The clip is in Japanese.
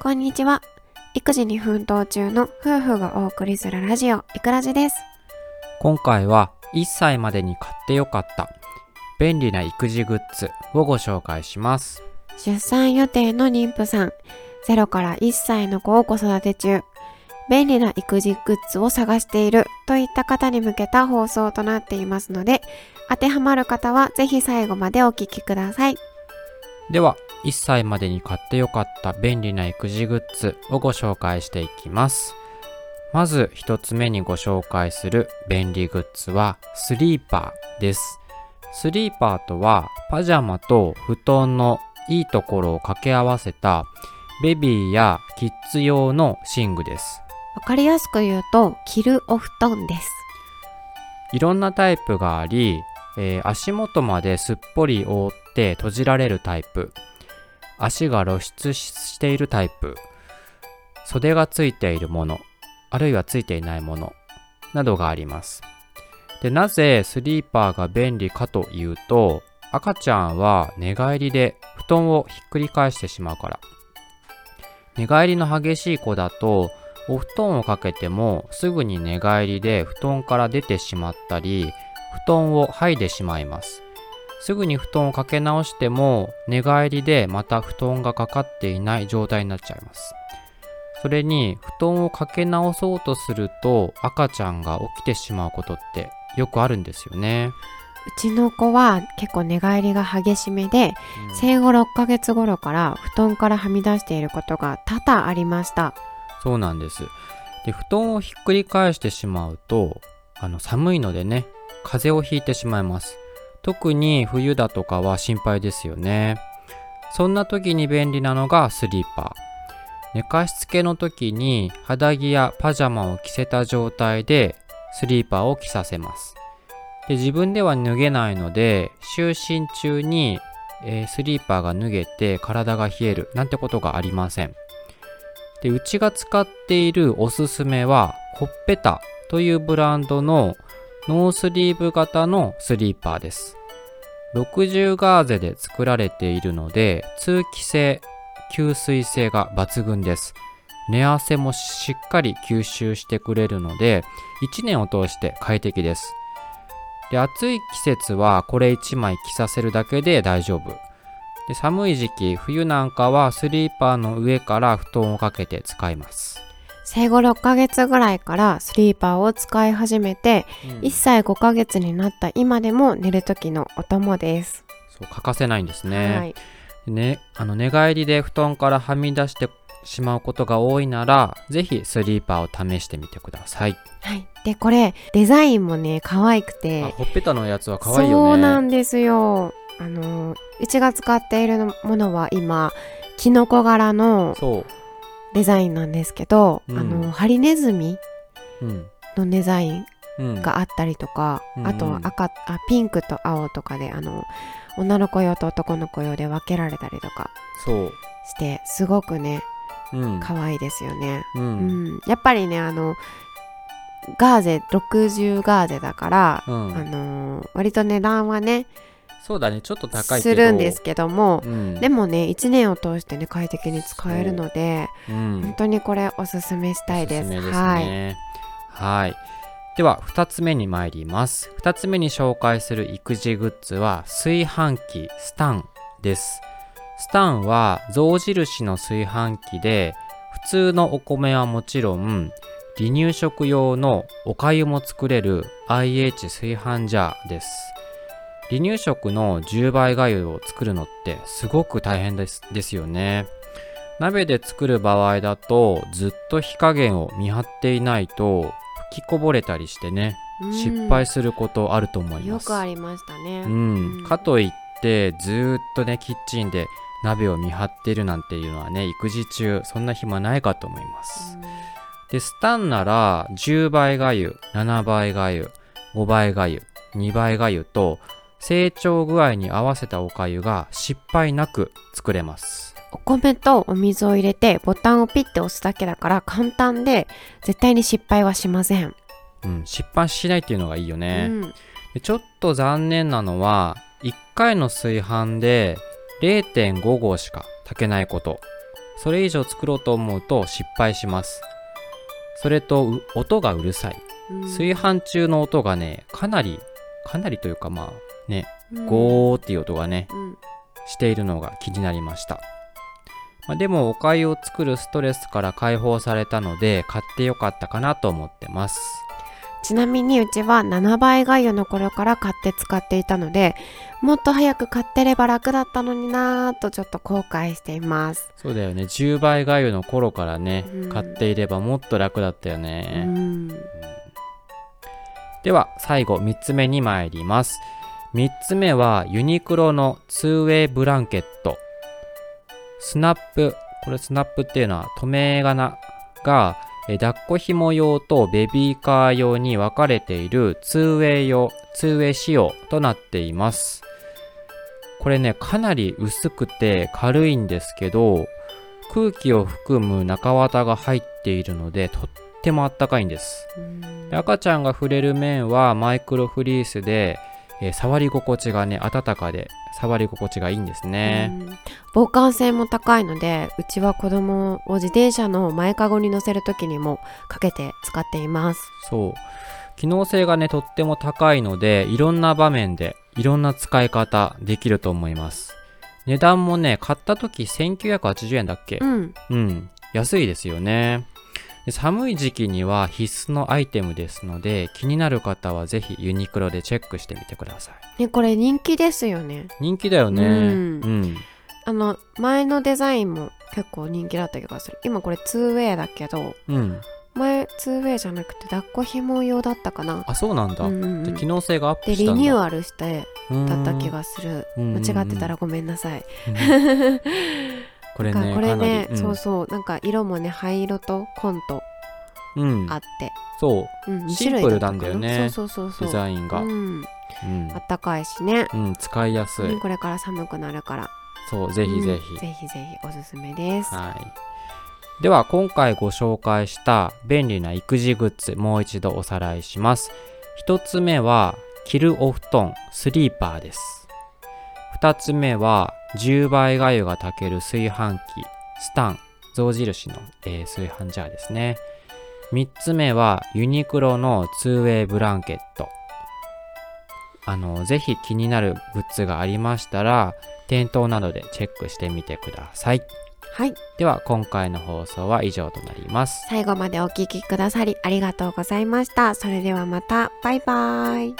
こんにちは。育児に奮闘中の夫婦がお送りするラジオ、いくらじです。今回は1歳までに買ってよかった便利な育児グッズをご紹介します。出産予定の妊婦さん、0から1歳の子を子育て中、便利な育児グッズを探しているといった方に向けた放送となっていますので、当てはまる方はぜひ最後までお聞きください。では、1歳までに買ってよかった便利な育児グッズをご紹介していきます。まず1つ目にご紹介する便利グッズはスリーパーです。スリーパーとはパジャマと布団のいいところを掛け合わせたベビーやキッズ用の寝具です。わかりやすく言うと、着るお布団です。いろんなタイプがあり、えー足元まですっぽり覆って閉じられるタイプ足が露出しているタイプ。袖がついているものあるいはついていないものなどがあります。でなぜスリーパーが便利かというと赤ちゃんは寝返りで布団をひっくり返してしまうから。寝返りの激しい子だとお布団をかけてもすぐに寝返りで布団から出てしまったり布団を剥いでしまいます。すぐに布団をかけ直しても寝返りでまた布団がかかっていない状態になっちゃいます。それに布団をかけ直そうとすると赤ちゃんが起きてしまうことってよくあるんですよね、うちの子は結構寝返りが激しめで、生後6ヶ月頃から布団からはみ出していることが多々ありました。そうなんです。で布団をひっくり返してしまうとあの寒いのでね風邪をひいてしまいます特に冬だとかは心配ですよね。そんな時に便利なのがスリーパ。ー寝かしつけの時に肌着やパジャマを着せた状態でスリーパーを着させます。で自分では脱げないので就寝中に、えースリーパーが脱げて体が冷えるなんてことがありません。でうちが使っているおすすめはほっぺたというブランドのノースリーブ型のスリーパーです。60ガーゼで作られているので通気性吸水性が抜群です。寝汗もしっかり吸収してくれるので1年を通して快適です。で暑い季節はこれ1枚着させるだけで大丈夫。で寒い時期冬なんかはスリーパーの上から布団をかけて使います、生後6ヶ月ぐらいからスリーパーを使い始めて、1歳5ヶ月になった今でも寝る時のお供です。そう欠かせないんですね,、はい。ねあの寝返りで布団からはみ出してしまうことが多いならぜひスリーパーを試してみてください、はい。で、これ、デザインもね、可愛くあて、ほっぺたのやつは可愛いよねそうなんですよ。あの、うちが使っているものは今、キノコ柄のそデザインなんですけど、うん。あの、ハリネズミううん。のデザインうん。があったりとか、うん。あと赤あピンクと青とかであの女の子用と男の子用で分けられたりとかしてすごくねうん。可愛いですよね。ううん。ん、やっぱりねあのガーゼ60ガーゼだから、うん。あのー割と値段はねそうだねちょっと高いするんですけども、うんでもね1年を通してね快適に使えるので、うん本当にこれおすすめしたいです。おすすめですはい。ね。はい。では、2つ目に参ります。2つ目に紹介する育児グッズは、炊飯器スタンです。スタンは象印の炊飯器で、普通のお米はもちろん、離乳食用のお粥も作れる IH 炊飯ジャーです。離乳食の10倍がゆを作るのってすごく大変ですですよね。鍋で作る場合だとずっと火加減を見張っていないと吹きこぼれたりしてねうん失敗することあると思います。よくありましたね。うん、かといってずーっとねキッチンで鍋を見張っているなんていうのはね育児中そんな暇ないかと思います。でスタンなら10倍がゆ7倍がゆ5倍がゆ2倍がゆと成長具合に合わせたおかゆが失敗なく作れます。お米とお水を入れてボタンをピッて押すだけだから簡単で絶対に失敗はしません。うん、失敗しないっていうのがいいよね。うん、でちょっと残念なのは1回の炊飯で0.5合しか炊けないことそれ以上作ろうと思うと失敗しますそれとう音がうるさいうん炊飯中の音がねかなりかなりというかまあねうん。ゴーっていう音がねうん。しているのが気になりました、まあ、でもお粥を作るストレスから解放されたので買ってよかったかなと思ってます。ちなみにうちは7倍がゆの頃から買って使っていたのでもっと早く買ってれば楽だったのになぁとちょっと後悔しています。そうだよね。10倍がゆの頃からね、うん。買っていればもっと楽だったようね、ん。では最後3つ目に参ります3つ目はユニクロの 2way ブランケット。スナップこれスナップっていうのは留め仮名がえー抱っこ紐用とベビーカー用に分かれている 2way 用 2way 仕様となっています。これねかなり薄くて軽いんですけど空気を含む中綿が入っているのでとってもあったかいんです。赤ちゃんが触れる面はマイクロフリースで、えー触り心地がね温かで触り心地がいいんですね、うん。防寒性も高いのでうちは子供を自転車の前かごに乗せる時にもかけて使っています。そう。機能性がねとっても高いのでいろんな場面でいろんな使い方できると思います。値段もね買った時1980円だっけ？うん。うん。安いですよね。で寒い時期には必須のアイテムですので気になる方はぜひユニクロでチェックしてみてください。ねこれ人気ですよね。人気だよね。うん。うん。あの前のデザインも結構人気だった気がする。今これ 2way だけどうん。前 2way じゃなくて抱っこ紐用だったかな。あそうなんだ、うんうんうん。で機能性がアップでしたんだ。リニューアルしてだった気ががする。うん。間違ってたらごめんなさい。これねこれねかなり、そうそうなんか色もね灰色と紺とうん、うん。あって、そう。うん、2シンプルなんだよねそうそうそうそう。デザインが、ううん。ん、あったかいしね、うん使いやすい、うんこれから寒くなるから。そうぜひぜうんひ、ぜひぜひおすすめです。はい。では今回ご紹介した便利な育児グッズもう一度おさらいします。一つ目は着るお布団スリーパーです。二つ目は10倍がゆが炊ける炊飯器スタン象印の、えー炊飯ジャーですね。三つ目はユニクロの 2way ブランケット。あの、ぜひ気になるグッズがありましたら店頭などでチェックしてみてください。はいでは今回の放送は以上となります。最後までお聞きくださりありがとうございましたそれではまたバイバイ